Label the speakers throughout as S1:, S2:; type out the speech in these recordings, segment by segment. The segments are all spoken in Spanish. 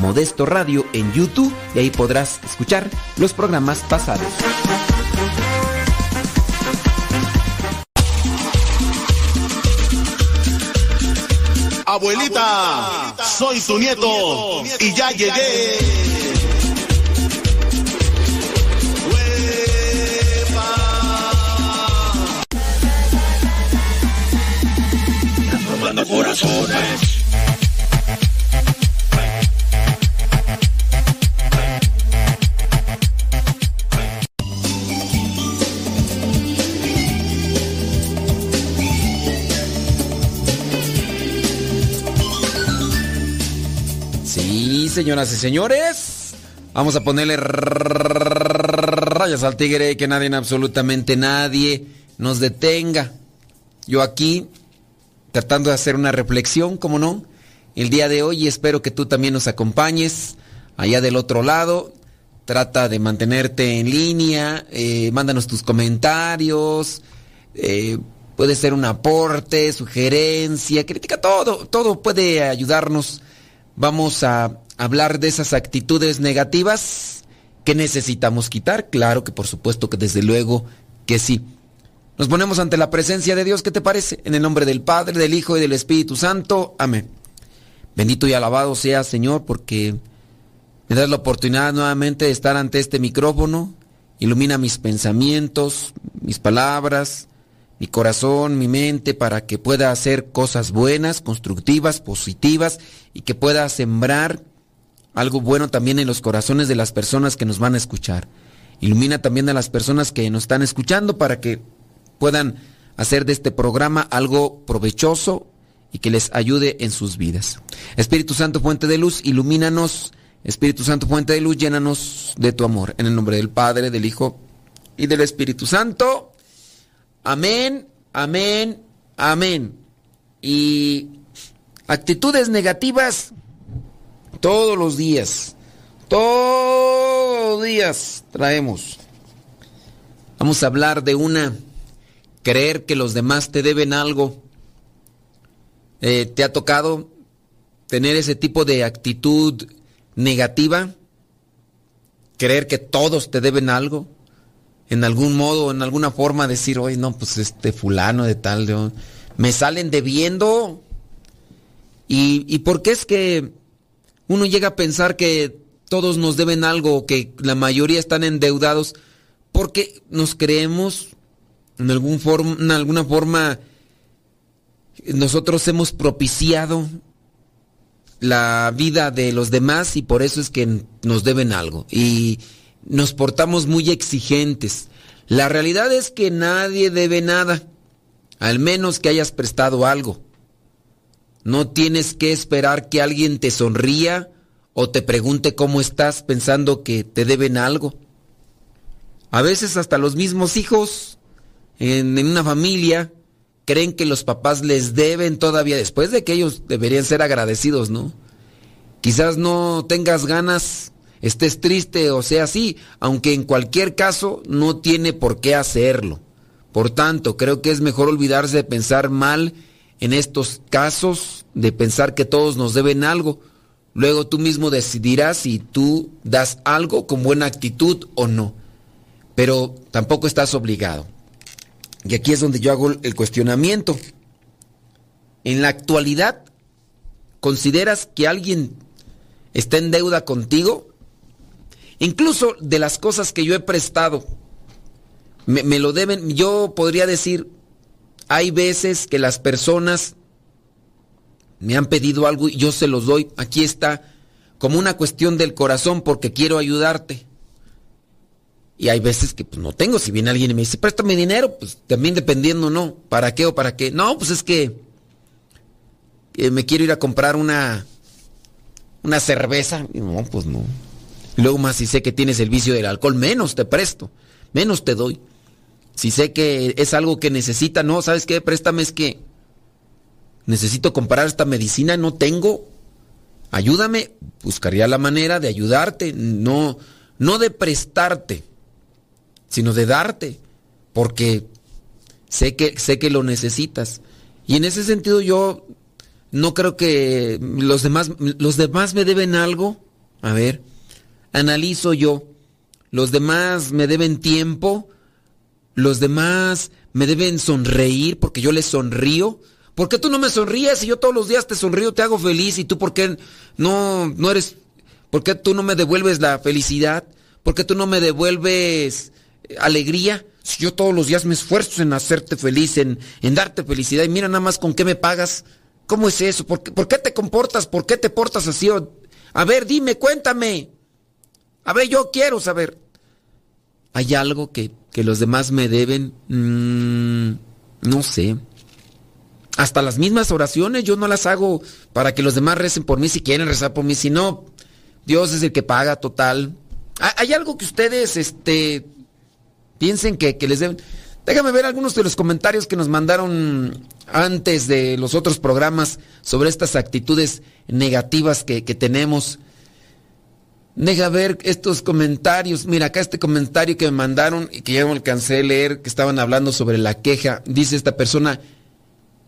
S1: Modesto Radio en YouTube y ahí podrás escuchar los programas pasados.
S2: Abuelita, soy tu nieto y ya llegué.
S3: Robando corazones.
S1: Señoras y señores. Vamos a ponerle rayas al tigre, que nadie, absolutamente nadie, nos detenga. Yo aquí, tratando de hacer una reflexión, como no, el día de hoy espero que tú también nos acompañes allá del otro lado. Trata de mantenerte en línea, eh, mándanos tus comentarios, eh, puede ser un aporte, sugerencia, crítica, todo, todo puede ayudarnos. Vamos a hablar de esas actitudes negativas que necesitamos quitar. Claro que por supuesto que desde luego que sí. Nos ponemos ante la presencia de Dios, ¿qué te parece? En el nombre del Padre, del Hijo y del Espíritu Santo. Amén. Bendito y alabado sea Señor porque me das la oportunidad nuevamente de estar ante este micrófono. Ilumina mis pensamientos, mis palabras, mi corazón, mi mente, para que pueda hacer cosas buenas, constructivas, positivas y que pueda sembrar algo bueno también en los corazones de las personas que nos van a escuchar. Ilumina también a las personas que nos están escuchando para que puedan hacer de este programa algo provechoso y que les ayude en sus vidas. Espíritu Santo, fuente de luz, ilumínanos. Espíritu Santo, fuente de luz, llénanos de tu amor. En el nombre del Padre, del Hijo y del Espíritu Santo. Amén, amén, amén. Y actitudes negativas todos los días. Todos los días traemos. Vamos a hablar de una. Creer que los demás te deben algo. Eh, ¿Te ha tocado tener ese tipo de actitud negativa? Creer que todos te deben algo. En algún modo, en alguna forma decir, oye, no, pues este fulano de tal, me salen debiendo. ¿Y, ¿Y por qué es que uno llega a pensar que todos nos deben algo, que la mayoría están endeudados, porque nos creemos en, algún en alguna forma nosotros hemos propiciado la vida de los demás y por eso es que nos deben algo. Y nos portamos muy exigentes. La realidad es que nadie debe nada, al menos que hayas prestado algo. No tienes que esperar que alguien te sonría o te pregunte cómo estás pensando que te deben algo. A veces hasta los mismos hijos en, una familia creen que los papás les deben todavía después de que ellos deberían ser agradecidos, ¿no? Quizás no tengas ganas, estés triste o sea así, aunque en cualquier caso no tiene por qué hacerlo. Por tanto, creo que es mejor olvidarse de pensar mal en estos casos, de pensar que todos nos deben algo Luego tú mismo decidirás si tú das algo con buena actitud o no. Pero tampoco estás obligado. Y aquí es donde yo hago el cuestionamiento. En la actualidad, ¿consideras que alguien está en deuda contigo? Incluso de las cosas que yo he prestado, me, me lo deben, yo podría decir, hay veces que las personas me han pedido algo y yo se los doy. Aquí está como una cuestión del corazón porque quiero ayudarte. Y hay veces que pues, no tengo. Si viene alguien y me dice, préstame dinero, pues también dependiendo, ¿no? ¿Para qué o para qué? No, pues es que me quiero ir a comprar una, una cerveza. no, pues no. luego más si sé que tienes el vicio del alcohol, menos te presto, menos te doy. Si sé que es algo que necesita, no, ¿sabes qué? Préstame es que necesito comprar esta medicina, no tengo, ayúdame, buscaría la manera de ayudarte, no, no de prestarte, sino de darte, porque sé que, sé que lo necesitas. Y en ese sentido yo no creo que los demás, los demás me deben algo. A ver, analizo yo. Los demás me deben tiempo. Los demás me deben sonreír porque yo les sonrío. ¿Por qué tú no me sonríes y yo todos los días te sonrío, te hago feliz y tú por qué no, no eres, por qué tú no me devuelves la felicidad? ¿Por qué tú no me devuelves eh, alegría? Si yo todos los días me esfuerzo en hacerte feliz, en, en darte felicidad y mira nada más con qué me pagas. ¿Cómo es eso? ¿Por qué, ¿Por qué te comportas? ¿Por qué te portas así? A ver, dime, cuéntame. A ver, yo quiero saber. ¿Hay algo que, que los demás me deben? Mm, no sé. Hasta las mismas oraciones yo no las hago para que los demás recen por mí si quieren rezar por mí, si no, Dios es el que paga total. ¿Hay algo que ustedes este, piensen que, les deben? Déjame ver algunos de los comentarios que nos mandaron antes de los otros programas sobre estas actitudes negativas que, que tenemos. Deja ver estos comentarios. Mira, acá este comentario que me mandaron y que ya no alcancé a leer, que estaban hablando sobre la queja. Dice esta persona,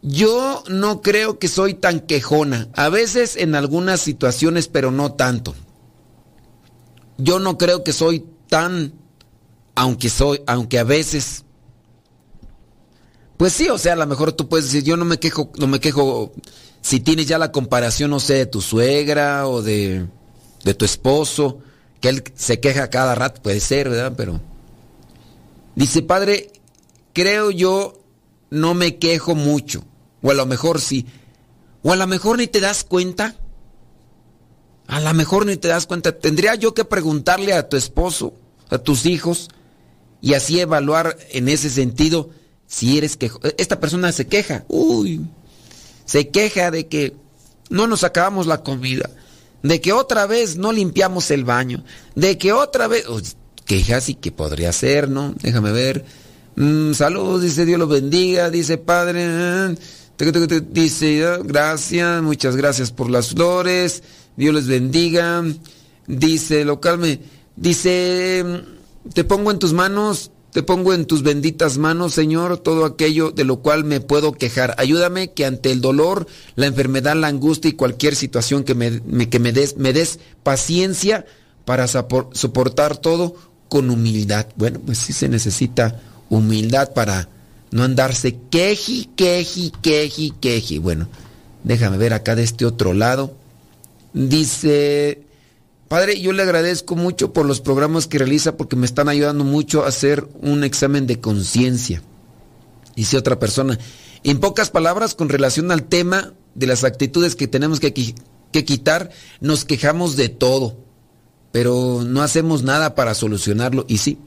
S1: yo no creo que soy tan quejona. A veces en algunas situaciones, pero no tanto. Yo no creo que soy tan, aunque soy, aunque a veces. Pues sí, o sea, a lo mejor tú puedes decir, yo no me quejo, no me quejo si tienes ya la comparación, no sé, de tu suegra o de, de tu esposo, que él se queja cada rato, puede ser, ¿verdad? Pero. Dice, padre, creo yo no me quejo mucho. O a lo mejor sí. O a lo mejor ni te das cuenta. A lo mejor ni te das cuenta. Tendría yo que preguntarle a tu esposo a tus hijos, y así evaluar en ese sentido si eres que esta persona se queja, uy, se queja de que no nos acabamos la comida, de que otra vez no limpiamos el baño, de que otra vez uy, quejas y que podría ser, ¿no? Déjame ver. Mm, salud, dice Dios lo bendiga, dice Padre. Dice, ah, gracias, muchas gracias por las flores, Dios les bendiga. Dice, lo calme, dice, te pongo en tus manos, te pongo en tus benditas manos, Señor, todo aquello de lo cual me puedo quejar. Ayúdame que ante el dolor, la enfermedad, la angustia y cualquier situación que me, que me des, me des paciencia para soportar todo con humildad. Bueno, pues sí se necesita humildad para no andarse queji, queji, queji, queji. Bueno, déjame ver acá de este otro lado. Dice, Padre, yo le agradezco mucho por los programas que realiza porque me están ayudando mucho a hacer un examen de conciencia. Dice otra persona, en pocas palabras, con relación al tema de las actitudes que tenemos que, que quitar, nos quejamos de todo, pero no hacemos nada para solucionarlo. Y sí,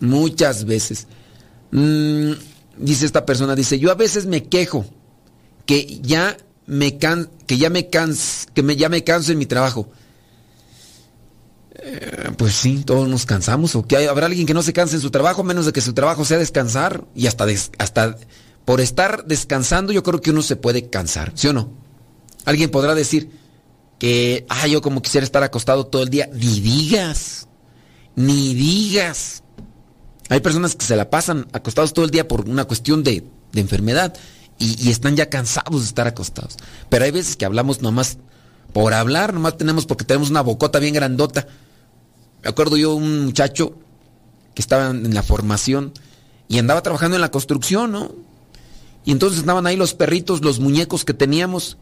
S1: muchas veces. Mm, dice esta persona, dice, yo a veces me quejo que ya me can, que ya me que ya me canso en mi trabajo. Eh, pues sí, todos nos cansamos. ¿O que habrá alguien que no se canse en su trabajo, menos de que su trabajo sea descansar? Y hasta, hasta por estar descansando, yo creo que uno se puede cansar, ¿sí o no? Alguien podrá decir que, ah, yo como quisiera estar acostado todo el día. Ni digas, ni digas. Hay personas que se la pasan acostados todo el día por una cuestión de, enfermedad y, están ya cansados de estar acostados. Pero hay veces que hablamos nomás por hablar, nomás tenemos porque tenemos una bocota bien grandota. Me acuerdo yo un muchacho que estaba en la formación y andaba trabajando en la construcción, ¿no? Y entonces estaban ahí los perritos, los muñecos que teníamos.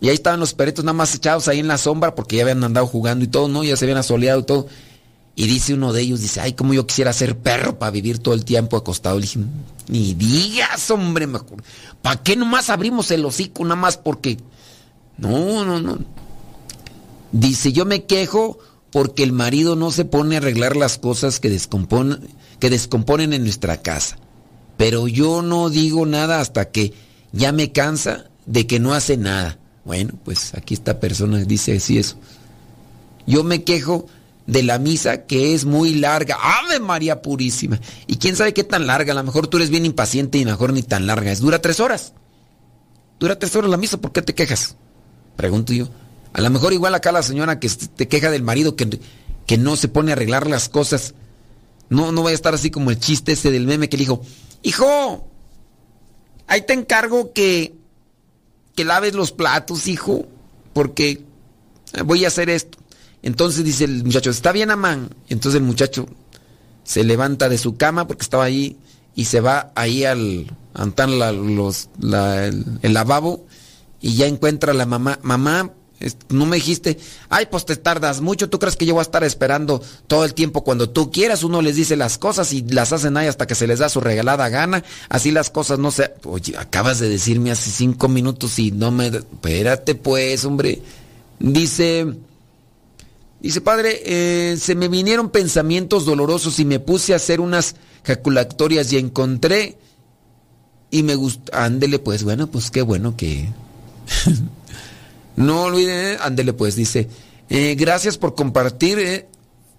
S1: Y ahí estaban los perritos nada más echados ahí en la sombra porque ya habían andado jugando y todo, ¿no? Ya se habían asoleado y todo. Y dice uno de ellos, dice, ay, como yo quisiera ser perro para vivir todo el tiempo acostado. Le dije, ni digas, hombre, mejor. ¿Para qué nomás abrimos el hocico nada más porque... No, no, no. Dice, yo me quejo porque el marido no se pone a arreglar las cosas que que descomponen en nuestra casa. Pero yo no digo nada hasta que ya me cansa de que no hace nada. Bueno, pues aquí esta persona dice así eso. Yo me quejo de la misa que es muy larga. Ave María Purísima. Y quién sabe qué tan larga. A lo mejor tú eres bien impaciente y mejor ni tan larga. Es dura tres horas. Dura tres horas la misa. ¿Por qué te quejas? Pregunto yo. A lo mejor igual acá la señora que te queja del marido que, que no se pone a arreglar las cosas. No, no vaya a estar así como el chiste ese del meme que le dijo, hijo, ahí te encargo que, que laves los platos, hijo, porque voy a hacer esto. Entonces dice el muchacho, ¿está bien, Amán? Entonces el muchacho se levanta de su cama porque estaba ahí y se va ahí al los, el, lavabo y ya encuentra a la mamá. Mamá, no me dijiste, ay, pues te tardas mucho, ¿tú crees que yo voy a estar esperando todo el tiempo cuando tú quieras? Uno les dice las cosas y las hacen ahí hasta que se les da su regalada gana, así las cosas no se... Oye, acabas de decirme hace cinco minutos y no me... Espérate pues, hombre. Dice... Dice, padre, eh, se me vinieron pensamientos dolorosos y me puse a hacer unas jaculatorias y encontré y me gustó. Ándele pues, bueno, pues qué bueno que... no olviden, ándele pues, dice, eh, gracias por compartir. Eh".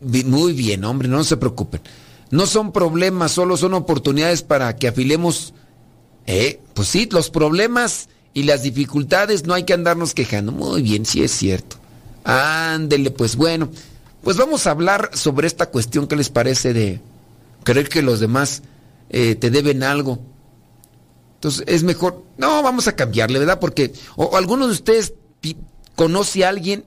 S1: Muy bien, hombre, no se preocupen. No son problemas, solo son oportunidades para que afilemos... Eh, pues sí, los problemas y las dificultades no hay que andarnos quejando. Muy bien, sí es cierto. Ándele, pues bueno. Pues vamos a hablar sobre esta cuestión que les parece de creer que los demás eh, te deben algo. Entonces es mejor, no, vamos a cambiarle, ¿verdad? Porque o, alguno de ustedes conoce a alguien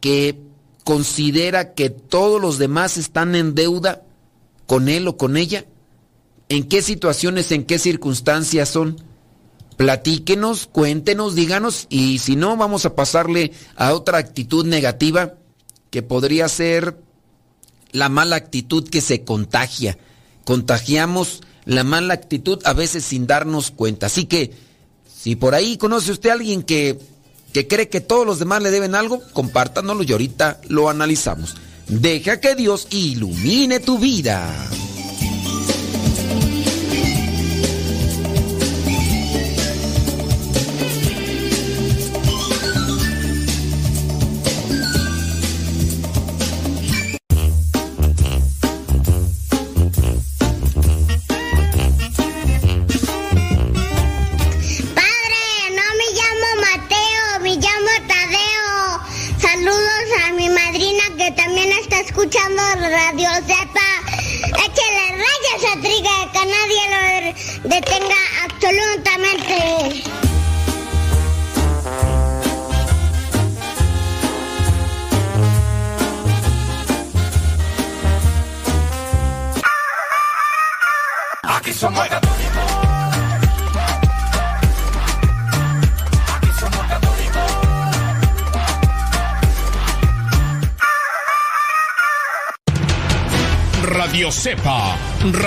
S1: que considera que todos los demás están en deuda con él o con ella. ¿En qué situaciones, en qué circunstancias son? Platíquenos, cuéntenos, díganos y si no, vamos a pasarle a otra actitud negativa que podría ser la mala actitud que se contagia. Contagiamos la mala actitud a veces sin darnos cuenta. Así que, si por ahí conoce usted a alguien que, que cree que todos los demás le deben algo, compártanoslo y ahorita lo analizamos. Deja que Dios ilumine tu vida.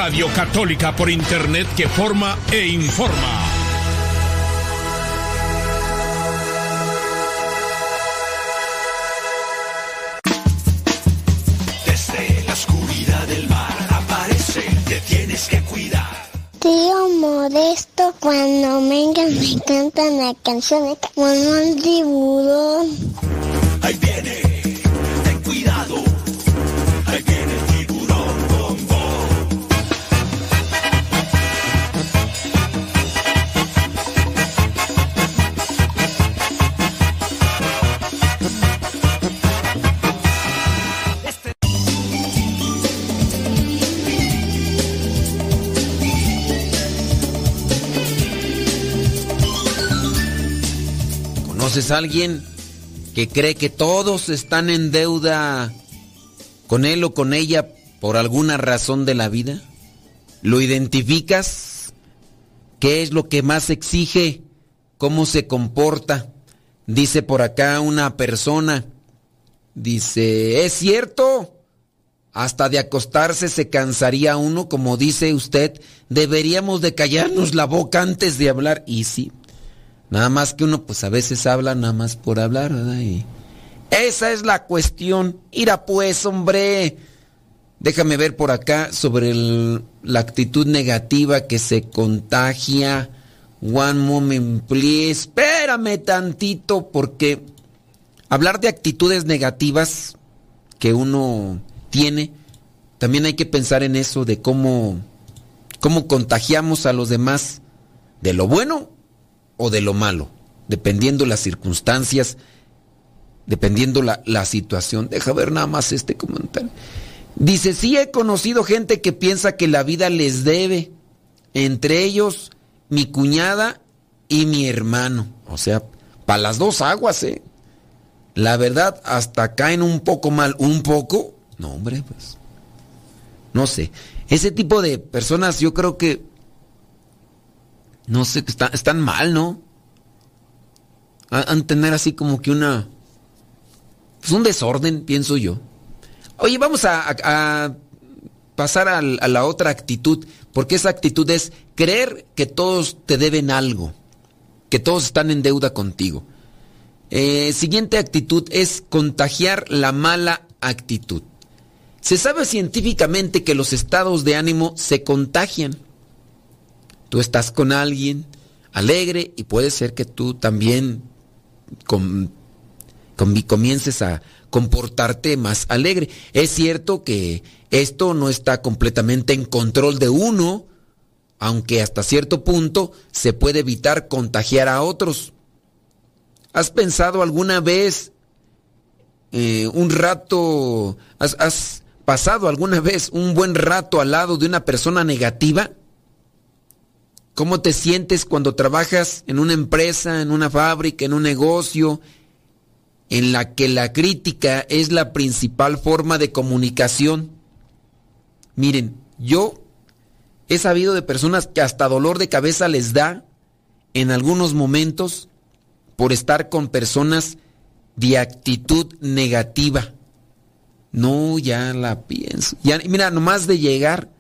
S3: Radio
S4: Católica por Internet que forma e informa.
S5: Desde la oscuridad del mar aparece, te tienes que cuidar.
S3: Tío Modesto, cuando vengan me cantan la canción de como un tiburón.
S5: Ahí viene,
S1: ¿Conoces a alguien que cree que todos están en deuda con él o con ella por alguna razón de la vida? ¿Lo identificas? ¿Qué es lo que más exige? ¿Cómo se comporta? Dice por acá una persona, dice, ¿es cierto? Hasta de acostarse se cansaría uno, como dice usted, deberíamos de callarnos la boca antes de hablar. Y sí, nada más que uno pues a veces habla nada más por hablar, ¿verdad? Y esa es la cuestión. Ira pues, hombre. Déjame ver por acá sobre la actitud negativa que se contagia. One moment, please. Espérame tantito porque hablar de actitudes negativas que uno tiene, también hay que pensar en eso de cómo, cómo contagiamos a los demás de lo bueno o de lo malo, dependiendo las circunstancias, dependiendo la, la situación. Deja ver nada más este comentario. Dice, sí he conocido gente que piensa que la vida les debe, entre ellos mi cuñada y mi hermano. O sea, para las dos aguas, ¿eh? La verdad, hasta caen un poco mal. ¿Un poco? No, hombre, pues. No sé. Ese tipo de personas yo creo que... No sé, que están, están mal, ¿no? Han tener así como que una... Pues un desorden, pienso yo. Oye, vamos a, pasar a la otra actitud, porque esa actitud es creer que todos te deben algo, que todos están en deuda contigo. Eh, siguiente actitud es contagiar la mala actitud. Se sabe científicamente que los estados de ánimo se contagian. Tú estás con alguien alegre y puede ser que tú también com- com- comiences a comportarte más alegre. Es cierto que esto no está completamente en control de uno, aunque hasta cierto punto se puede evitar contagiar a otros. ¿Has pensado alguna vez eh, un rato, has pasado alguna vez un buen rato al lado de una persona negativa? ¿Cómo te sientes cuando trabajas en una empresa, en una fábrica, en un negocio, en la que la crítica es la principal forma de comunicación? Miren, yo he sabido de personas que hasta dolor de cabeza les da en algunos momentos por estar con personas de actitud negativa. No, ya la pienso. Ya, mira, nomás de llegar,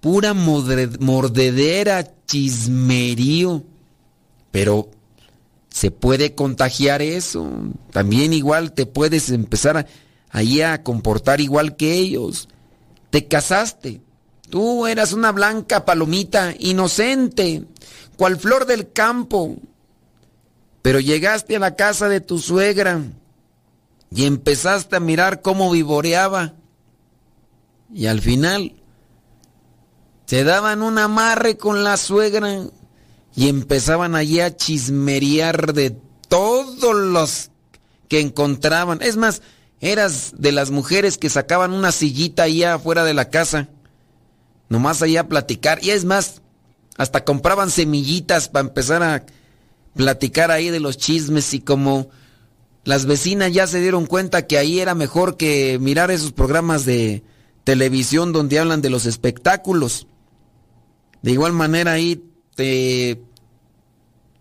S1: pura mordedera, chismerío. Pero se puede contagiar eso. También igual te puedes empezar ahí a comportar igual que ellos. Te casaste. Tú eras una blanca palomita, inocente, cual flor del campo. Pero llegaste a la casa de tu suegra y empezaste a mirar cómo vivoreaba. Y al final se daban un amarre con la suegra y empezaban allí a chismerear de todos los que encontraban. Es más, eras de las mujeres que sacaban una sillita allá afuera de la casa, nomás allá a platicar. Y es más, hasta compraban semillitas para empezar a platicar ahí de los chismes y como las vecinas ya se dieron cuenta que ahí era mejor que mirar esos programas de televisión donde hablan de los espectáculos. De igual manera ahí te,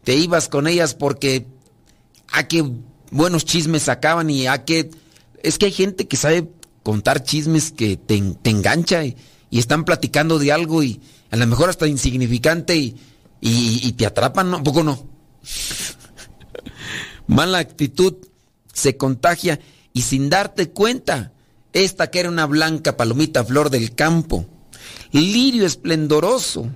S1: te ibas con ellas porque a qué buenos chismes sacaban y a qué... Es que hay gente que sabe contar chismes que te, engancha y, están platicando de algo y a lo mejor hasta insignificante y, y, y te atrapan, ¿no? ¿Un poco no? Mala actitud se contagia y sin darte cuenta, esta que era una blanca palomita flor del campo, lirio esplendoroso,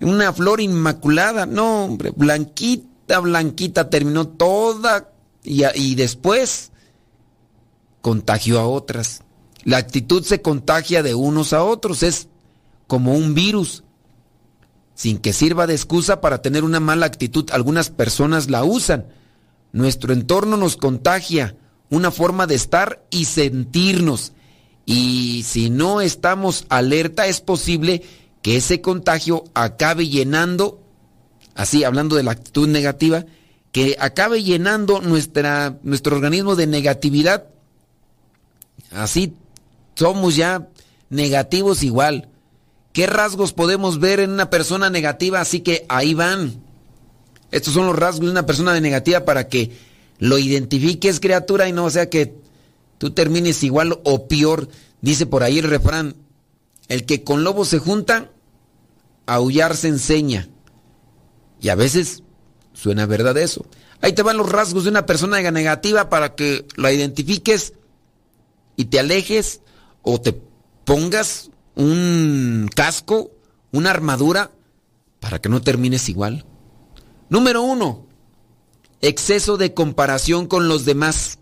S1: una flor inmaculada, no hombre, blanquita, blanquita, terminó toda y, y después contagió a otras. La actitud se contagia de unos a otros, es como un virus. Sin que sirva de excusa para tener una mala actitud, algunas personas la usan. Nuestro entorno nos contagia una forma de estar y sentirnos. Y si no estamos alerta, es posible que ese contagio acabe llenando, así hablando de la actitud negativa, que acabe llenando nuestra, nuestro organismo de negatividad. Así somos ya negativos igual. ¿Qué rasgos podemos ver en una persona negativa? Así que ahí van. Estos son los rasgos de una persona negativa para que lo identifiques, criatura, y no sea que tú termines igual o peor. Dice por ahí el refrán, el que con lobos se junta, aullar se enseña. Y a veces suena verdad eso. Ahí te van los rasgos de una persona negativa para que la identifiques y te alejes o te pongas un casco, una armadura, para que no termines igual. Número uno, exceso de comparación con los demás.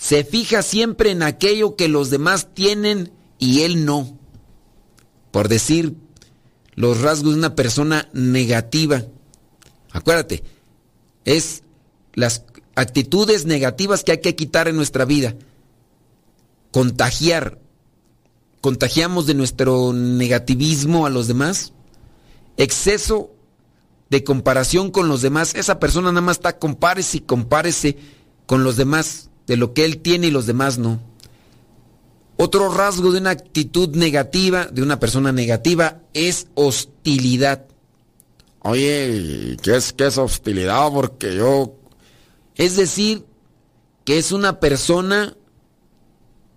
S1: Se fija siempre en aquello que los demás tienen y él no. Por decir los rasgos de una persona negativa. Acuérdate, es las actitudes negativas que hay que quitar en nuestra vida. Contagiar contagiamos de nuestro negativismo a los demás, exceso de comparación con los demás, esa persona nada más está compárese y compárese con los demás, de lo que él tiene y los demás no. Otro rasgo de una actitud negativa, de una persona negativa, es hostilidad. Oye, ¿qué es, qué es hostilidad? Porque yo... Es decir, que es una persona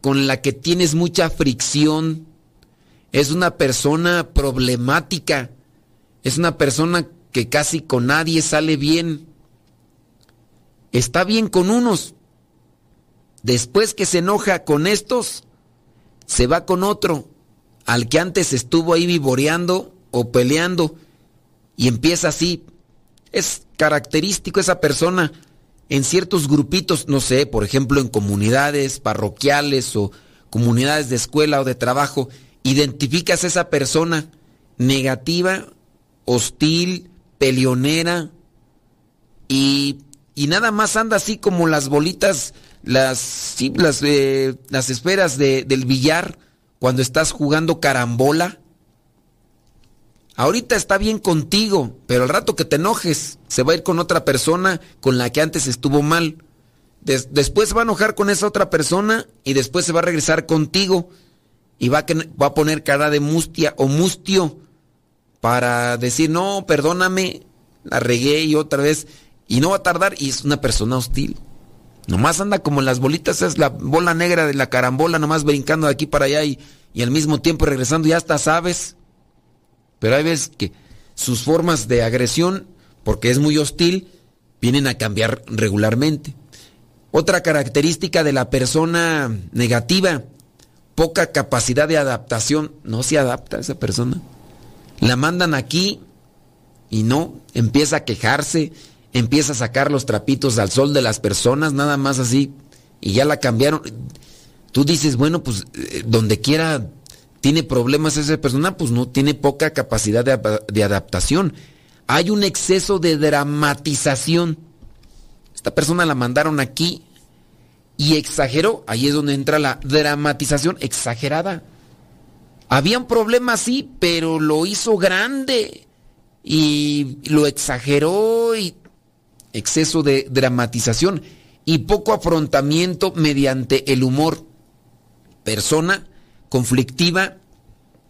S1: con la que tienes mucha fricción, es una persona problemática, es una persona que casi con nadie sale bien. Está bien con unos. Después que se enoja con estos, se va con otro, al que antes estuvo ahí vivoreando o peleando, y empieza así. Es característico esa persona en ciertos grupitos, no sé, por ejemplo en comunidades parroquiales o comunidades de escuela o de trabajo, identificas a esa persona negativa, hostil, peleonera y, y nada más anda así como las bolitas, las, sí, las, eh, las esferas de, del billar cuando estás jugando carambola Ahorita está bien contigo, pero al rato que te enojes, se va a ir con otra persona con la que antes estuvo mal. después va a enojar con esa otra persona y después se va a regresar contigo y va a, va a poner cara de mustia o mustio para decir, no, perdóname, la regué y otra vez. Y no va a tardar y es una persona hostil. Nomás anda como las bolitas, es la bola negra de la carambola, nomás brincando de aquí para allá y, y al mismo tiempo regresando, ya hasta sabes. Pero hay veces que sus formas de agresión, porque es muy hostil, vienen a cambiar regularmente. Otra característica de la persona negativa, poca capacidad de adaptación. No se adapta esa persona. La mandan aquí y no, empieza a quejarse, empieza a sacar los trapitos al sol de las personas, nada más así, y ya la cambiaron. Tú dices, bueno, pues eh, donde quiera tiene problemas esa persona, pues no tiene poca capacidad de, de adaptación. Hay un exceso de dramatización. Esta persona la mandaron aquí y exageró. Ahí es donde entra la dramatización exagerada. Había un problema, sí, pero lo hizo grande y lo exageró y exceso de dramatización y poco afrontamiento mediante el humor. Persona conflictiva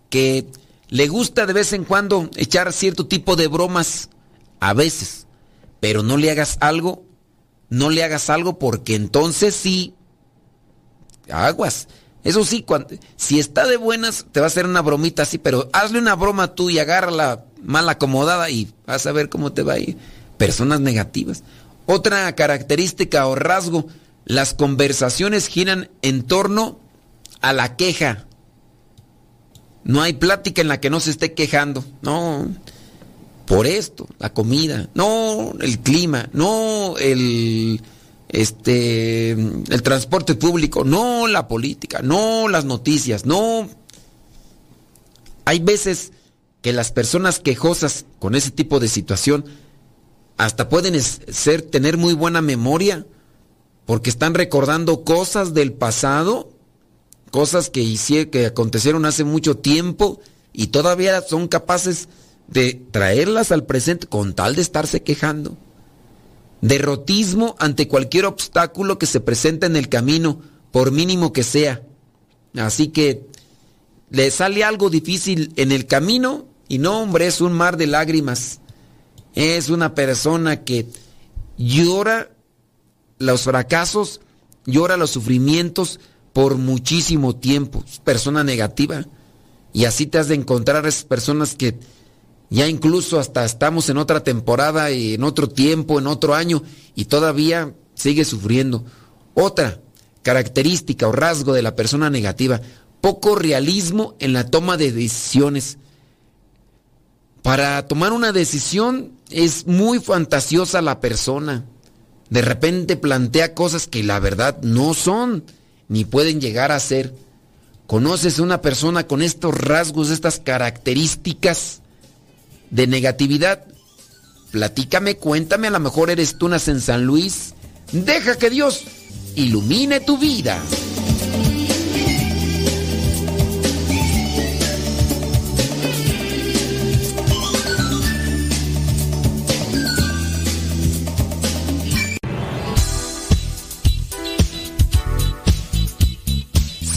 S1: que le gusta de vez en cuando echar cierto tipo de bromas, a veces, pero no le hagas algo, no le hagas algo porque entonces sí, aguas. Eso sí, cuando, si está de buenas, te va a hacer una bromita así, pero hazle una broma tú y agárrala mal acomodada y vas a ver cómo te va a ir. Personas negativas. Otra característica o rasgo, las conversaciones giran en torno a la queja. No hay plática en la que no se esté quejando. No, por esto, la comida, no, el clima, no, el este, el transporte público, no la política, no las noticias, no. Hay veces que las personas quejosas con ese tipo de situación hasta pueden ser, tener muy buena memoria porque están recordando cosas del pasado, cosas que hicieron, que acontecieron hace mucho tiempo y todavía son capaces de traerlas al presente con tal de estarse quejando derrotismo ante cualquier obstáculo que se presente en el camino, por mínimo que sea. Así que le sale algo difícil en el camino y no, hombre, es un mar de lágrimas. Es una persona que llora los fracasos, llora los sufrimientos por muchísimo tiempo. Es persona negativa. Y así te has de encontrar esas personas que ya incluso hasta estamos en otra temporada y en otro tiempo, en otro año, y todavía sigue sufriendo. Otra característica o rasgo de la persona negativa, poco realismo en la toma de decisiones. Para tomar una decisión es muy fantasiosa la persona. De repente plantea cosas que la verdad no son, ni pueden llegar a ser. ¿Conoces una persona con estos rasgos, estas características? de negatividad. Platícame, cuéntame, a lo mejor eres tú en San Luis. Deja que Dios ilumine tu vida.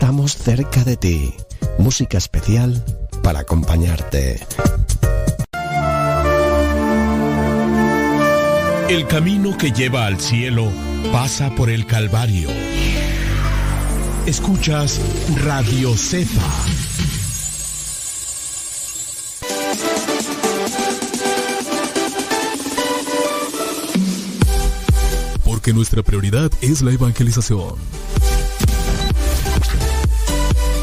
S6: Estamos cerca de ti. Música especial para acompañarte.
S4: El camino que lleva al cielo pasa por el Calvario. Escuchas Radio Cefa. Porque nuestra prioridad es la evangelización.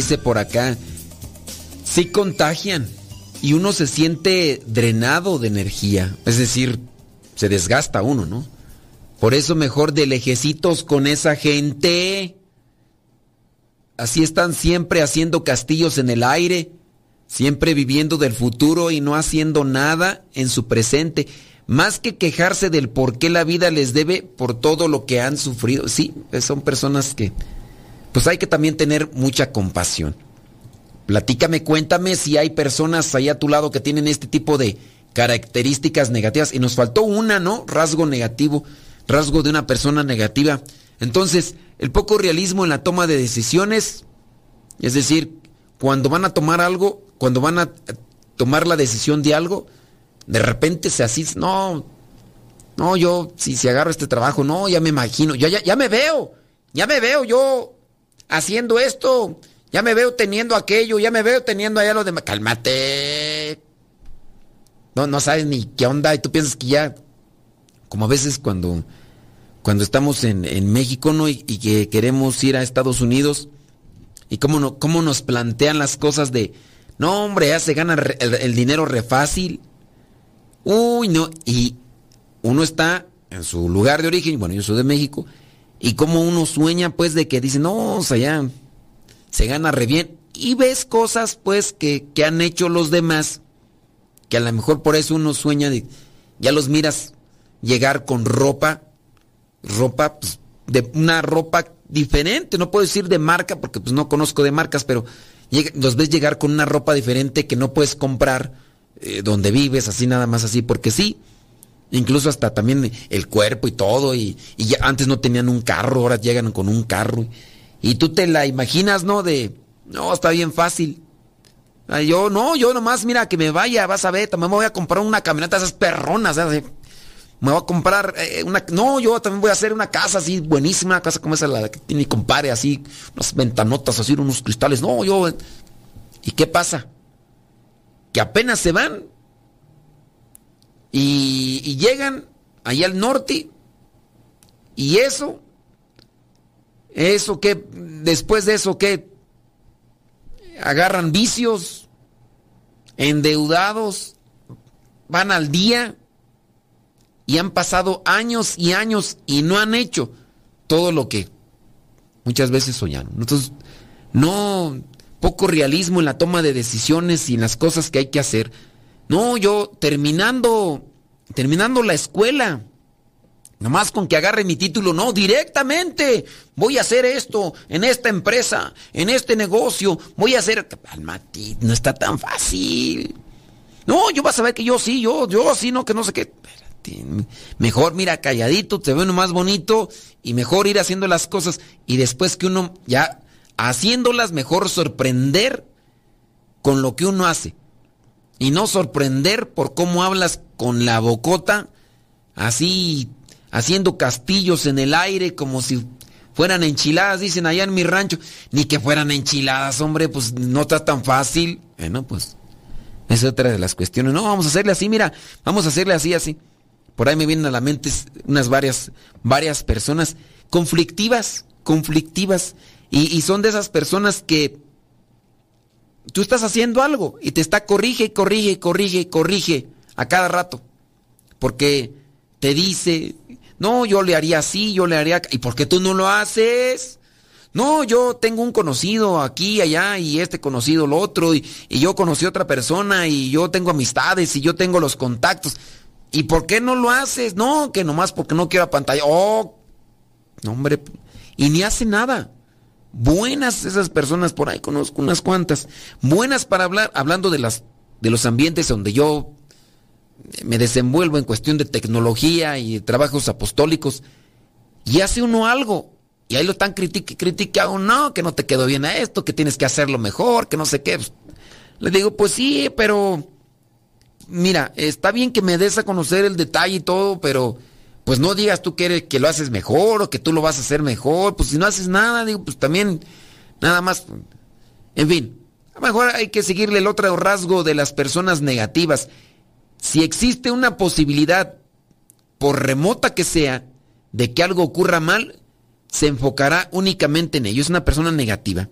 S1: Dice por acá, sí contagian y uno se siente drenado de energía, es decir, se desgasta uno, ¿no? Por eso mejor de lejecitos con esa gente. Así están siempre haciendo castillos en el aire, siempre viviendo del futuro y no haciendo nada en su presente, más que quejarse del por qué la vida les debe por todo lo que han sufrido. Sí, son personas que pues hay que también tener mucha compasión. Platícame, cuéntame si hay personas ahí a tu lado que tienen este tipo de características negativas. Y nos faltó una, ¿no? Rasgo negativo, rasgo de una persona negativa. Entonces, el poco realismo en la toma de decisiones, es decir, cuando van a tomar algo, cuando van a tomar la decisión de algo, de repente se así, no, no, yo si, si agarro este trabajo, no, ya me imagino, ya, ya, ya me veo, ya me veo yo haciendo esto, ya me veo teniendo aquello, ya me veo teniendo allá lo demás. Cálmate. No, no sabes ni qué onda y tú piensas que ya, como a veces cuando cuando estamos en, México ¿no? y, que queremos ir a Estados Unidos y cómo, no, cómo nos plantean las cosas de, no hombre, ya se gana el, dinero re fácil. Uy, no, y uno está en su lugar de origen, bueno, yo soy de México, y como uno sueña pues de que dice, no, o sea, ya se gana re bien, y ves cosas pues que, que han hecho los demás, que a lo mejor por eso uno sueña de, ya los miras llegar con ropa ropa, pues, de una ropa diferente, no puedo decir de marca porque pues no conozco de marcas, pero los ves llegar con una ropa diferente que no puedes comprar eh, donde vives, así nada más así, porque sí, incluso hasta también el cuerpo y todo, y, ya antes no tenían un carro, ahora llegan con un carro, y tú te la imaginas, ¿no? De, no, está bien fácil. yo, no, yo nomás, mira, que me vaya, vas a ver, también me voy a comprar una camioneta esas perronas, ¿sabes? me voy a comprar eh, una... No, yo también voy a hacer una casa así buenísima, una casa como esa la que tiene mi compadre, así, unas ventanotas, así, unos cristales. No, yo... ¿Y qué pasa? Que apenas se van y, llegan allá al norte y eso, eso que, después de eso que agarran vicios, endeudados, van al día y han pasado años y años y no han hecho todo lo que muchas veces soñaron. Entonces, no, poco realismo en la toma de decisiones y en las cosas que hay que hacer. No, yo terminando, terminando la escuela, Nomás con que agarre mi título, no, directamente. Voy a hacer esto en esta empresa, en este negocio. Voy a hacer. Almati, no está tan fácil. No, yo vas a ver que yo sí, yo, yo sí, no, que no sé qué. Mejor, mira, calladito, te ve uno más bonito y mejor ir haciendo las cosas y después que uno ya haciéndolas, mejor sorprender con lo que uno hace. Y no sorprender por cómo hablas con la bocota, así haciendo castillos en el aire como si fueran enchiladas, dicen allá en mi rancho. Ni que fueran enchiladas, hombre, pues no está tan fácil. Bueno, pues es otra de las cuestiones. No, vamos a hacerle así, mira, vamos a hacerle así, así. Por ahí me vienen a la mente unas varias, varias personas conflictivas, conflictivas. Y, son de esas personas que tú estás haciendo algo y te está corrige, corrige, corrige, corrige a cada rato. Porque te dice, no, yo le haría así, yo le haría... ¿Y por qué tú no lo haces? No, yo tengo un conocido aquí, allá, y este conocido lo otro, y, y yo conocí a otra persona, y yo tengo amistades, y yo tengo los contactos. ¿Y por qué no lo haces? No, que nomás porque no quiero pantalla. Oh, hombre. Y ni hace nada. Buenas esas personas por ahí, conozco unas cuantas. Buenas para hablar, hablando de, las, de los ambientes donde yo me desenvuelvo en cuestión de tecnología y trabajos apostólicos. Y hace uno algo. Y ahí lo están criticando. No, que no te quedó bien a esto, que tienes que hacerlo mejor, que no sé qué. Le digo, pues sí, pero mira, está bien que me des a conocer el detalle y todo, pero pues no digas tú que, eres, que lo haces mejor o que tú lo vas a hacer mejor. Pues si no haces nada, digo, pues también nada más. En fin, a lo mejor hay que seguirle el otro rasgo de las personas negativas. Si existe una posibilidad, por remota que sea, de que algo ocurra mal, se enfocará únicamente en ello. Es una persona negativa.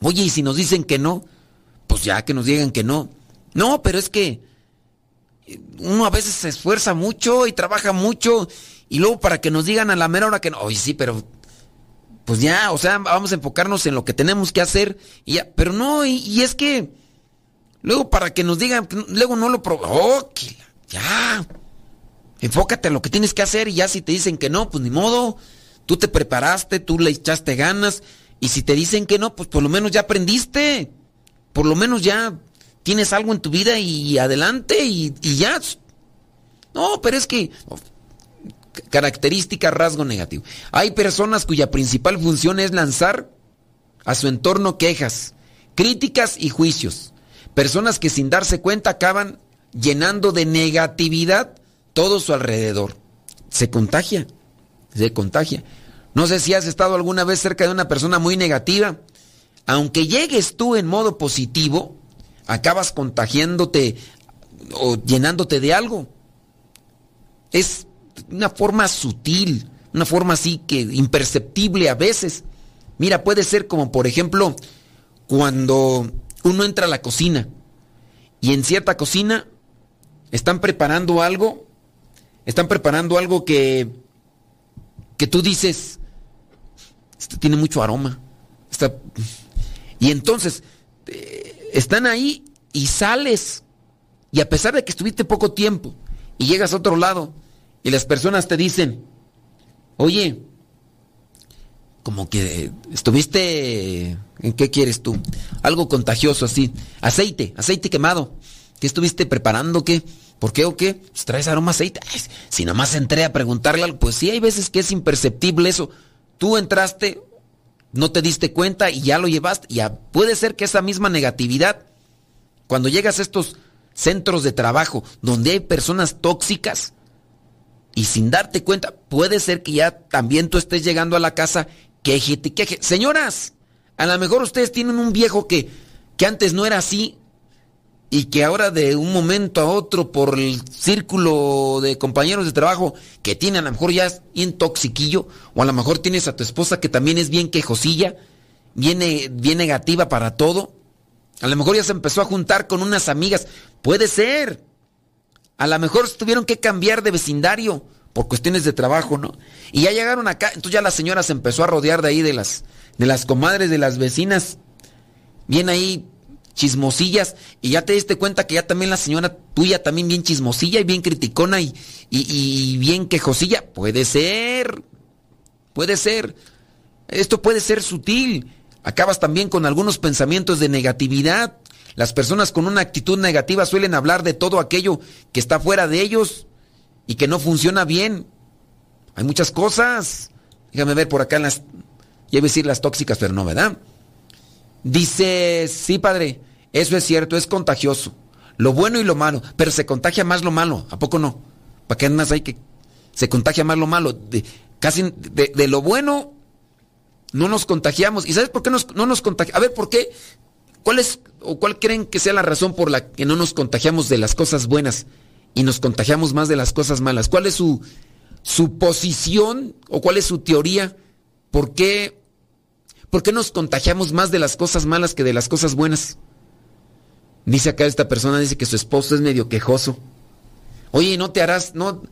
S1: Oye, y si nos dicen que no, pues ya que nos digan que no. No, pero es que uno a veces se esfuerza mucho y trabaja mucho y luego para que nos digan a la mera hora que no, oye sí, pero pues ya, o sea, vamos a enfocarnos en lo que tenemos que hacer y ya, pero no, y, es que luego para que nos digan, luego no lo probó, oh, ya, enfócate en lo que tienes que hacer y ya si te dicen que no, pues ni modo, tú te preparaste, tú le echaste ganas y si te dicen que no, pues por lo menos ya aprendiste, por lo menos ya tienes algo en tu vida y adelante y, y ya. No, pero es que característica, rasgo negativo. Hay personas cuya principal función es lanzar a su entorno quejas, críticas y juicios. Personas que sin darse cuenta acaban llenando de negatividad todo su alrededor. Se contagia, se contagia. No sé si has estado alguna vez cerca de una persona muy negativa. Aunque llegues tú en modo positivo, acabas contagiándote o llenándote de algo. Es una forma sutil, una forma así que imperceptible a veces. Mira, puede ser como por ejemplo cuando uno entra a la cocina y en cierta cocina están preparando algo, están preparando algo que que tú dices, esto tiene mucho aroma. y entonces eh, están ahí y sales y a pesar de que estuviste poco tiempo y llegas a otro lado y las personas te dicen, oye, como que estuviste, ¿en qué quieres tú? Algo contagioso así, aceite, aceite quemado. ¿Qué estuviste preparando? ¿Qué? ¿Por qué o qué? Pues traes aroma aceite. si nada más entré a preguntarle algo, pues sí, hay veces que es imperceptible eso. Tú entraste, no te diste cuenta y ya lo llevaste. Ya puede ser que esa misma negatividad, cuando llegas a estos centros de trabajo donde hay personas tóxicas, y sin darte cuenta, puede ser que ya también tú estés llegando a la casa, quejete, queje. Señoras, a lo mejor ustedes tienen un viejo que, que antes no era así y que ahora de un momento a otro por el círculo de compañeros de trabajo que tiene a lo mejor ya es bien toxiquillo o a lo mejor tienes a tu esposa que también es bien quejosilla, viene bien negativa para todo. A lo mejor ya se empezó a juntar con unas amigas. Puede ser. A lo mejor tuvieron que cambiar de vecindario por cuestiones de trabajo, ¿no? Y ya llegaron acá, entonces ya la señora se empezó a rodear de ahí de las de las comadres, de las vecinas, bien ahí chismosillas, y ya te diste cuenta que ya también la señora tuya también bien chismosilla y bien criticona y, y, bien quejosilla. Puede ser, puede ser. Esto puede ser sutil. Acabas también con algunos pensamientos de negatividad. Las personas con una actitud negativa suelen hablar de todo aquello que está fuera de ellos y que no funciona bien. Hay muchas cosas. Déjame ver por acá las... Ya iba a decir las tóxicas, pero no, ¿verdad? Dice, sí, padre, eso es cierto, es contagioso. Lo bueno y lo malo, pero se contagia más lo malo, ¿a poco no? ¿Para qué más hay que... Se contagia más lo malo. De, casi de, lo bueno no nos contagiamos. ¿Y sabes por qué no nos contagiamos? A ver, ¿por qué ¿Cuál es o cuál creen que sea la razón por la que no nos contagiamos de las cosas buenas y nos contagiamos más de las cosas malas? ¿Cuál es su, su posición o cuál es su teoría? ¿Por qué, ¿Por qué nos contagiamos más de las cosas malas que de las cosas buenas? Dice acá esta persona, dice que su esposo es medio quejoso. Oye, ¿no te harás, no,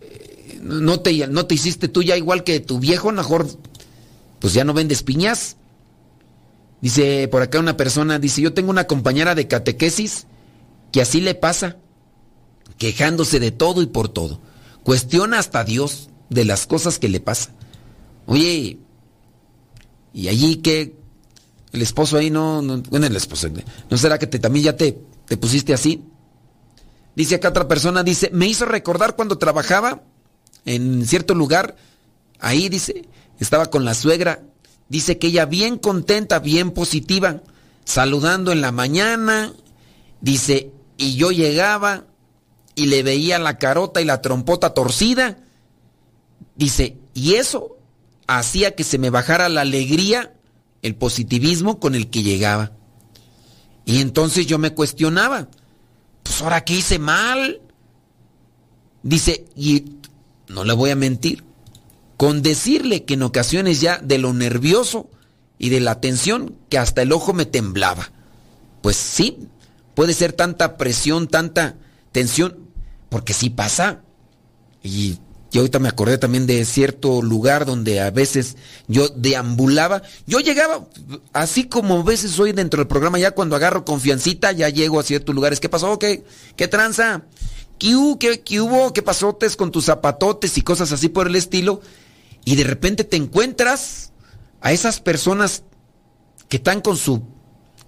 S1: eh, no, te, no te hiciste tú ya igual que tu viejo? Mejor, pues ya no vendes piñas. Dice por acá una persona, dice, yo tengo una compañera de catequesis que así le pasa, quejándose de todo y por todo. Cuestiona hasta a Dios de las cosas que le pasa. Oye, y allí que el esposo ahí no, no bueno, el esposo, ¿no será que te, también ya te, te pusiste así? Dice acá otra persona, dice, me hizo recordar cuando trabajaba en cierto lugar, ahí dice, estaba con la suegra Dice que ella bien contenta, bien positiva, saludando en la mañana. Dice, y yo llegaba y le veía la carota y la trompota torcida. Dice, y eso hacía que se me bajara la alegría, el positivismo con el que llegaba. Y entonces yo me cuestionaba, pues ahora qué hice mal. Dice, y no le voy a mentir, con decirle que en ocasiones ya de lo nervioso y de la tensión que hasta el ojo me temblaba. pues sí, puede ser tanta presión, tanta tensión, porque sí pasa. Y yo ahorita me acordé también de cierto lugar donde a veces yo deambulaba. Yo llegaba, así como a veces soy dentro del programa, ya cuando agarro confiancita, ya llego a ciertos lugares. ¿Qué pasó? ¿Qué, qué tranza? ¿Qué? ¿Qué, qué hubo? ¿Qué pasotes con tus zapatotes y cosas así por el estilo? Y de repente te encuentras a esas personas que están con su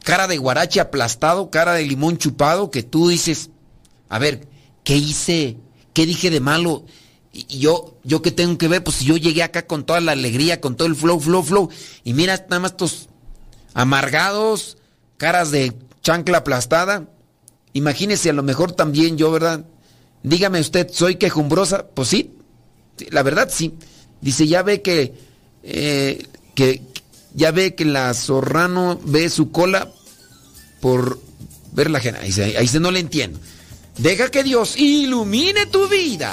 S1: cara de guarache aplastado, cara de limón chupado, que tú dices, a ver, ¿qué hice? ¿Qué dije de malo? Y yo, yo qué tengo que ver, pues si yo llegué acá con toda la alegría, con todo el flow, flow, flow, y mira nada más estos amargados, caras de chancla aplastada. Imagínese a lo mejor también yo, ¿verdad? Dígame usted, ¿soy quejumbrosa? Pues sí, la verdad sí. Dice, ya ve que, eh, que, ya ve que la zorrano ve su cola por ver la ajena. Ahí se, no le entiendo. Deja que Dios ilumine tu vida.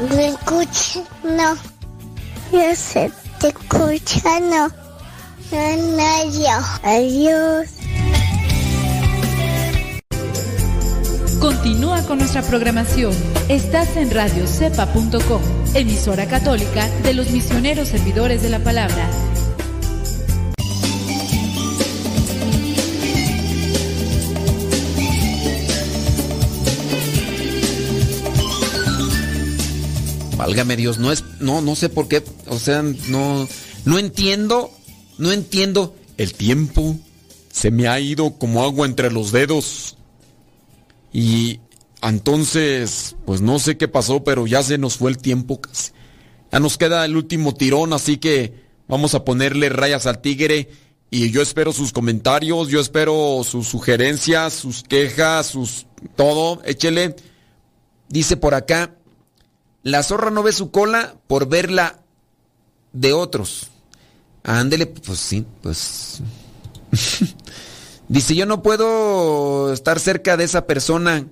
S3: ¿Me escuchas? No. Yo sé, te escucha, no. No, yo. Adiós.
S7: Continúa con nuestra programación. Estás en radiocepa.com, emisora católica de los misioneros servidores de la palabra.
S1: Válgame Dios, no es, no, no sé por qué, o sea, no, no entiendo, no entiendo. El tiempo se me ha ido como agua entre los dedos. Y entonces, pues no sé qué pasó, pero ya se nos fue el tiempo casi. Ya nos queda el último tirón, así que vamos a ponerle rayas al tigre. Y yo espero sus comentarios, yo espero sus sugerencias, sus quejas, sus todo. Échele. Dice por acá, la zorra no ve su cola por verla de otros. Ándele, pues sí, pues. Dice, yo no puedo estar cerca de esa persona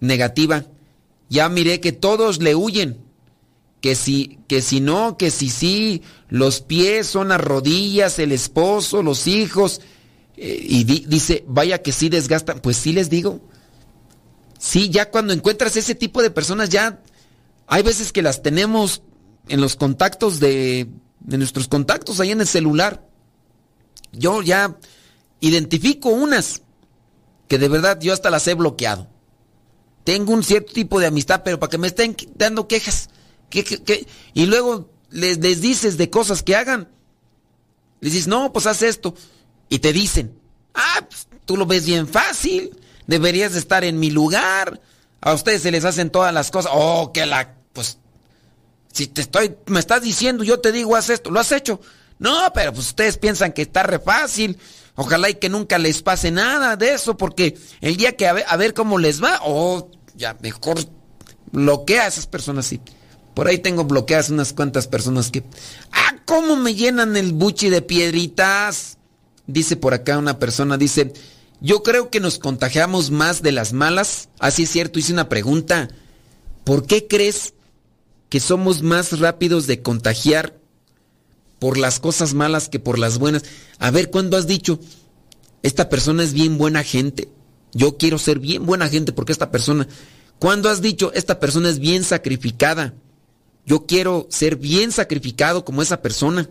S1: negativa. Ya miré que todos le huyen. Que si, que si no, que si sí, los pies son las rodillas, el esposo, los hijos. Eh, y di- dice, vaya que sí desgastan. Pues sí les digo. Sí, ya cuando encuentras ese tipo de personas, ya hay veces que las tenemos en los contactos de, de nuestros contactos ahí en el celular. Yo ya identifico unas que de verdad yo hasta las he bloqueado. Tengo un cierto tipo de amistad, pero para que me estén dando quejas. ¿qué- qué- qué? Y luego les, les dices de cosas que hagan. Les dices, no, pues haz esto. Y te dicen, ah, pues, tú lo ves bien fácil. Deberías de estar en mi lugar. A ustedes se les hacen todas las cosas. Oh, que la, pues, si te estoy, me estás diciendo, yo te digo, haz esto, lo has hecho. No, pero pues ustedes piensan que está re fácil. Ojalá y que nunca les pase nada de eso, porque el día que a ver, cómo les va, oh, ya mejor bloquea a esas personas sí. Por ahí tengo bloqueadas unas cuantas personas que, ah, cómo me llenan el buchi de piedritas. Dice por acá una persona, dice, yo creo que nos contagiamos más de las malas. Así es cierto, hice una pregunta. ¿Por qué crees que somos más rápidos de contagiar por las cosas malas que por las buenas? A ver, ¿cuándo has dicho, esta persona es bien buena gente? Yo quiero ser bien buena gente porque esta persona... ¿Cuándo has dicho, esta persona es bien sacrificada? Yo quiero ser bien sacrificado como esa persona.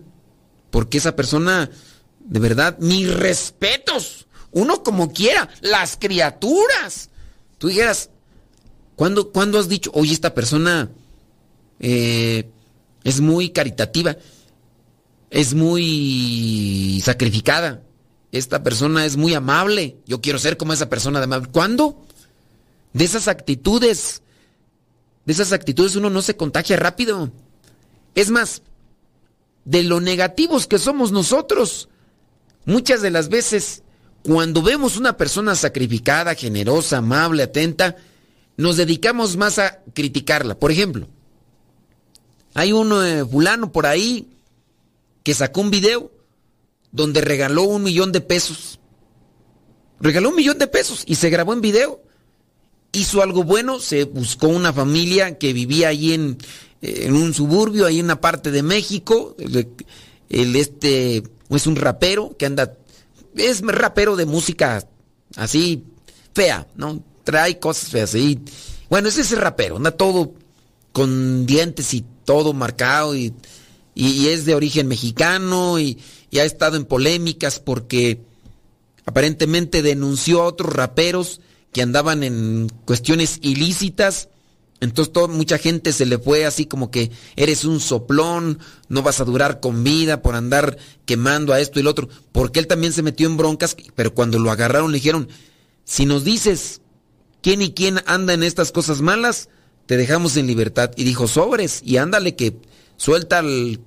S1: Porque esa persona De verdad, mis respetos. Uno como quiera, las criaturas. Tú dijeras, ¿cuándo, ¿cuándo has dicho, oye, esta persona eh, es muy caritativa, es muy sacrificada, esta persona es muy amable, yo quiero ser como esa persona de amable? ¿Cuándo? De esas actitudes, de esas actitudes uno no se contagia rápido. Es más, de lo negativos que somos nosotros, muchas de las veces, cuando vemos una persona sacrificada, generosa, amable, atenta, nos dedicamos más a criticarla. Por ejemplo, hay un eh, fulano por ahí que sacó un video donde regaló un millón de pesos. Regaló un millón de pesos y se grabó en video. Hizo algo bueno, se buscó una familia que vivía ahí en, en un suburbio, ahí en una parte de México. El, este es un rapero que anda, es rapero de música así fea, ¿no? Trae cosas feas y bueno, es ese rapero, anda todo con dientes y todo marcado y, y, es de origen mexicano y, y, ha estado en polémicas porque aparentemente denunció a otros raperos que andaban en cuestiones ilícitas. Entonces mucha gente se le fue así como que eres un soplón, no vas a durar con vida por andar quemando a esto y lo otro. Porque él también se metió en broncas, pero cuando lo agarraron le dijeron, si nos dices quién y quién anda en estas cosas malas, te dejamos en libertad. Y dijo, sobres, y ándale que suelta el,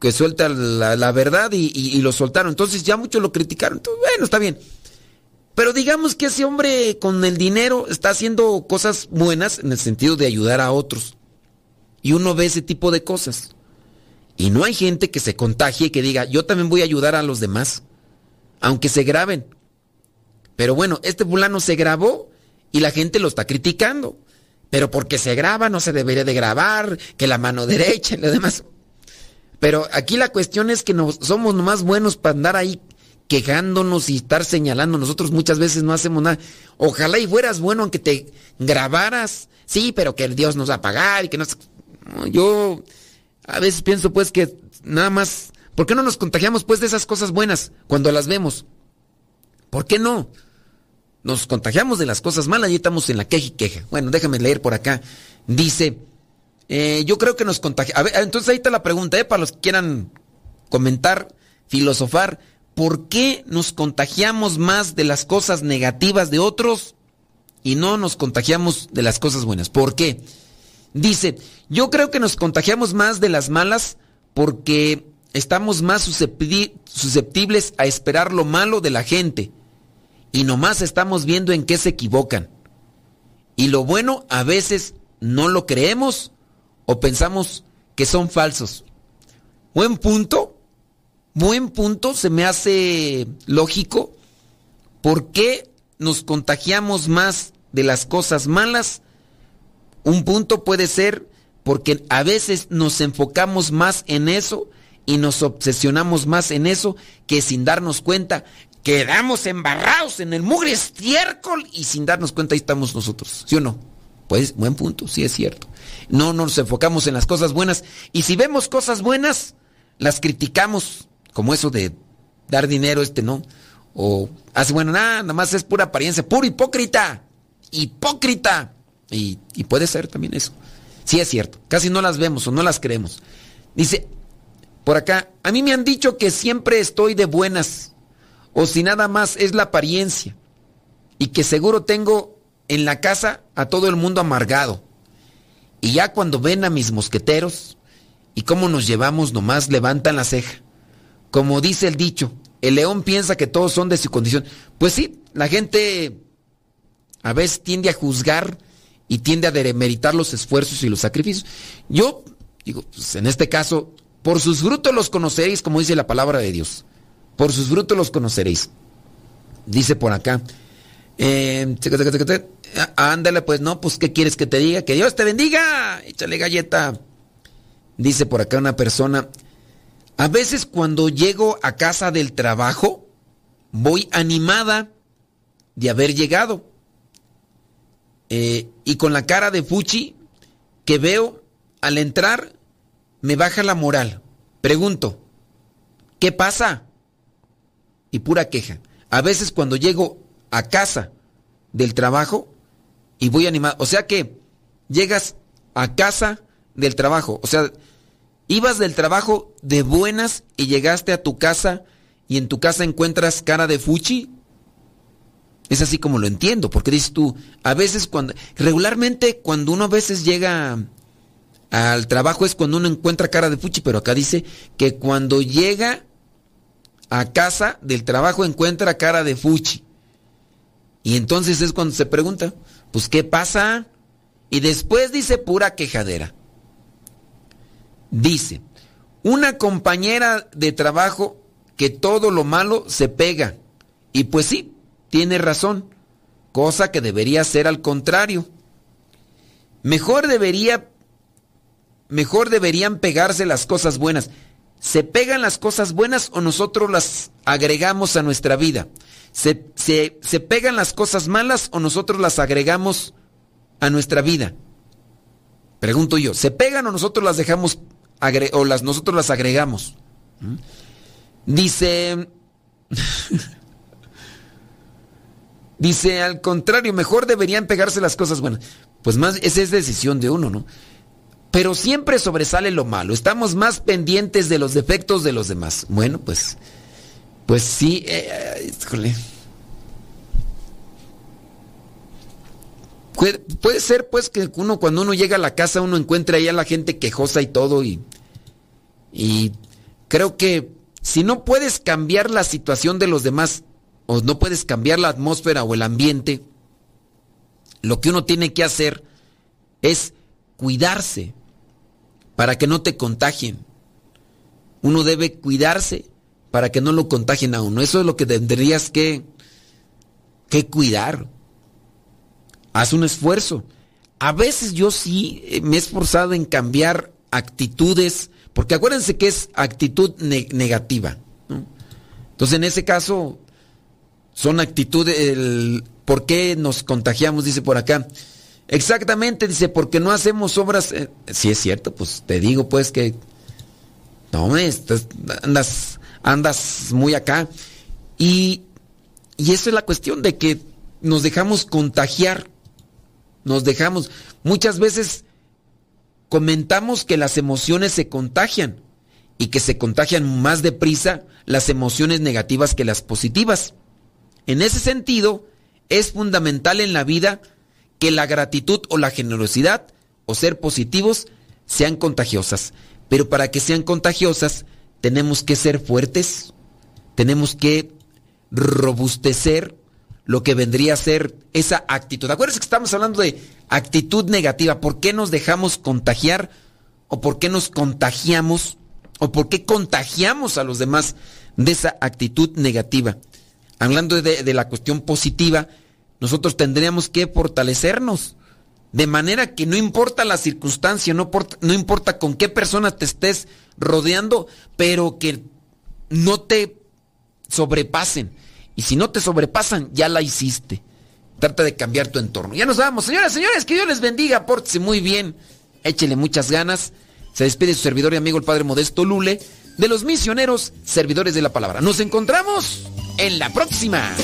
S1: que suelta la, verdad y, lo soltaron. Entonces ya muchos lo criticaron. Entonces, bueno, está bien. Pero digamos que ese hombre con el dinero está haciendo cosas buenas en el sentido de ayudar a otros. Y uno ve ese tipo de cosas. Y no hay gente que se contagie y que diga, yo también voy a ayudar a los demás. Aunque se graben. Pero bueno, este fulano se grabó y la gente lo está criticando. Pero porque se graba, no se debería de grabar, que la mano derecha y lo demás. Pero aquí la cuestión es que no, somos nomás buenos para andar ahí quejándonos y estar señalando. Nosotros muchas veces no hacemos nada. Ojalá y fueras bueno aunque te grabaras. Sí, pero que Dios nos va a pagar y que nos... Yo a veces pienso pues que nada más... ¿Por qué no nos contagiamos pues de esas cosas buenas cuando las vemos? ¿Por qué no? Nos contagiamos de las cosas malas y estamos en la queja y queja. Bueno, déjame leer por acá. Dice, eh, yo creo que nos contagiamos. Entonces ahí está la pregunta, ¿eh? Para los que quieran comentar, filosofar. ¿Por qué nos contagiamos más de las cosas negativas de otros y no nos contagiamos de las cosas buenas? ¿Por qué? Dice, yo creo que nos contagiamos más de las malas porque estamos más susceptibles a esperar lo malo de la gente y nomás estamos viendo en qué se equivocan. Y lo bueno a veces no lo creemos o pensamos que son falsos. Buen punto, buen punto, se me hace lógico. ¿Por qué nos contagiamos más de las cosas malas? Un punto puede ser porque a veces nos enfocamos más en eso y nos obsesionamos más en eso que sin darnos cuenta quedamos embarrados en el mugre estiércol y sin darnos cuenta ahí estamos nosotros, ¿sí o no? Pues buen punto, sí es cierto. No nos enfocamos en las cosas buenas y si vemos cosas buenas, las criticamos, como eso de dar dinero este, ¿no? O hace bueno, nada, nada más es pura apariencia, puro hipócrita, hipócrita. Y, y puede ser también eso. Sí es cierto, casi no las vemos o no las creemos. Dice, por acá, a mí me han dicho que siempre estoy de buenas o si nada más es la apariencia y que seguro tengo en la casa a todo el mundo amargado. Y ya cuando ven a mis mosqueteros y cómo nos llevamos nomás levantan la ceja. Como dice el dicho, el león piensa que todos son de su condición. Pues sí, la gente a veces tiende a juzgar y tiende a demeritar los esfuerzos y los sacrificios. Yo digo, pues en este caso, por sus frutos los conoceréis, como dice la palabra de Dios. Por sus frutos los conoceréis. Dice por acá. Eh, ándale, pues no, pues ¿qué quieres que te diga? Que Dios te bendiga. Échale galleta. Dice por acá una persona. A veces cuando llego a casa del trabajo, voy animada de haber llegado. Eh, y con la cara de Fuchi que veo al entrar, me baja la moral. Pregunto, ¿qué pasa? y pura queja. A veces cuando llego a casa del trabajo y voy animado, o sea que llegas a casa del trabajo, o sea, ibas del trabajo de buenas y llegaste a tu casa y en tu casa encuentras cara de fuchi. Es así como lo entiendo, porque dices tú, a veces cuando, regularmente cuando uno a veces llega al trabajo es cuando uno encuentra cara de fuchi, pero acá dice que cuando llega a casa del trabajo encuentra cara de fuchi. Y entonces es cuando se pregunta, pues ¿qué pasa? Y después dice pura quejadera. Dice, una compañera de trabajo que todo lo malo se pega. Y pues sí, tiene razón, cosa que debería ser al contrario. Mejor debería mejor deberían pegarse las cosas buenas. ¿Se pegan las cosas buenas o nosotros las agregamos a nuestra vida? ¿Se, se, pegan las cosas malas o nosotros las agregamos a nuestra vida? Pregunto yo, ¿se pegan o nosotros las dejamos o las, nosotros las agregamos? ¿Mm? Dice, dice al contrario, mejor deberían pegarse las cosas buenas. Pues más, esa es decisión de uno, ¿no? pero siempre sobresale lo malo. Estamos más pendientes de los defectos de los demás. Bueno, pues, pues sí, eh, Puede, ser pues que uno cuando uno llega a la casa uno encuentra ahí a la gente quejosa y todo y, y creo que si no puedes cambiar la situación de los demás o no puedes cambiar la atmósfera o el ambiente, lo que uno tiene que hacer es cuidarse para que no te contagien. Uno debe cuidarse para que no lo contagien a uno. Eso es lo que tendrías que, que cuidar. Haz un esfuerzo. A veces yo sí eh, me he esforzado en cambiar actitudes, porque acuérdense que es actitud negativa. Entonces en ese caso son actitudes, ¿por qué nos contagiamos? Dice por acá. Exactamente, dice, porque no hacemos obras. Eh, si es cierto, pues te digo, pues que. No, estás, andas, andas muy acá. Y, y eso es la cuestión de que nos dejamos contagiar. Nos dejamos. Muchas veces comentamos que las emociones se contagian y que se contagian más deprisa las emociones negativas que las positivas. En ese sentido, es fundamental en la vida que la gratitud o la generosidad o ser positivos sean contagiosas. Pero para que sean contagiosas tenemos que ser fuertes, tenemos que robustecer lo que vendría a ser esa actitud. Acuérdense que estamos hablando de actitud negativa. ¿Por qué nos dejamos contagiar? ¿O por qué nos contagiamos? ¿O por qué contagiamos a los demás de esa actitud negativa? Hablando de, la cuestión positiva, nosotros tendríamos que fortalecernos. De manera que no importa la circunstancia, no, no importa con qué persona te estés rodeando, pero que no te sobrepasen. Y si no te sobrepasan, ya la hiciste. Trata de cambiar tu entorno. Ya nos vamos. Señoras, señores, que Dios les bendiga. Pórtese muy bien. Échele muchas ganas. Se despide su servidor y amigo el Padre Modesto Lule de los misioneros servidores de la palabra. Nos encontramos en la próxima.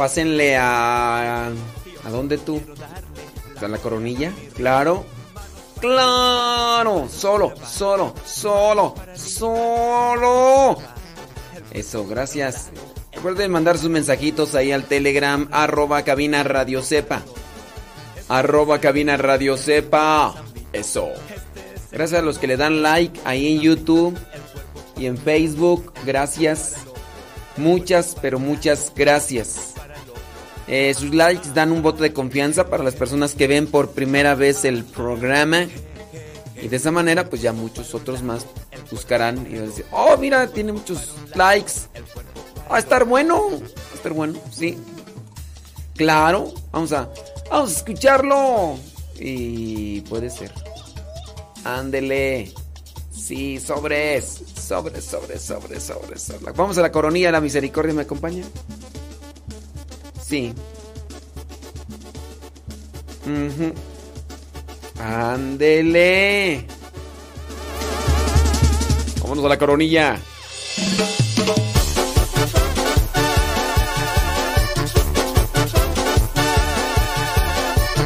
S1: Pásenle a. ¿A dónde tú? ¿A la coronilla? Claro. ¡Claro! Solo, solo, solo, solo. Eso, gracias. Recuerden mandar sus mensajitos ahí al Telegram, arroba cabina radio sepa. Arroba cabina radio sepa. Eso. Gracias a los que le dan like ahí en YouTube y en Facebook. Gracias. Muchas, pero muchas gracias. Eh, sus likes dan un voto de confianza para las personas que ven por primera vez el programa. Y de esa manera, pues ya muchos otros más buscarán y van a decir, oh, mira, tiene muchos likes. Va a estar bueno. Va a estar bueno, sí. Claro, vamos a, vamos a escucharlo. Y puede ser. Ándele. Sí, sobres. Sobres, sobres, sobres, sobres. Vamos a la coronilla de la misericordia, ¿me acompaña? Sí. Ujú. Ándele. Vámonos a la coronilla.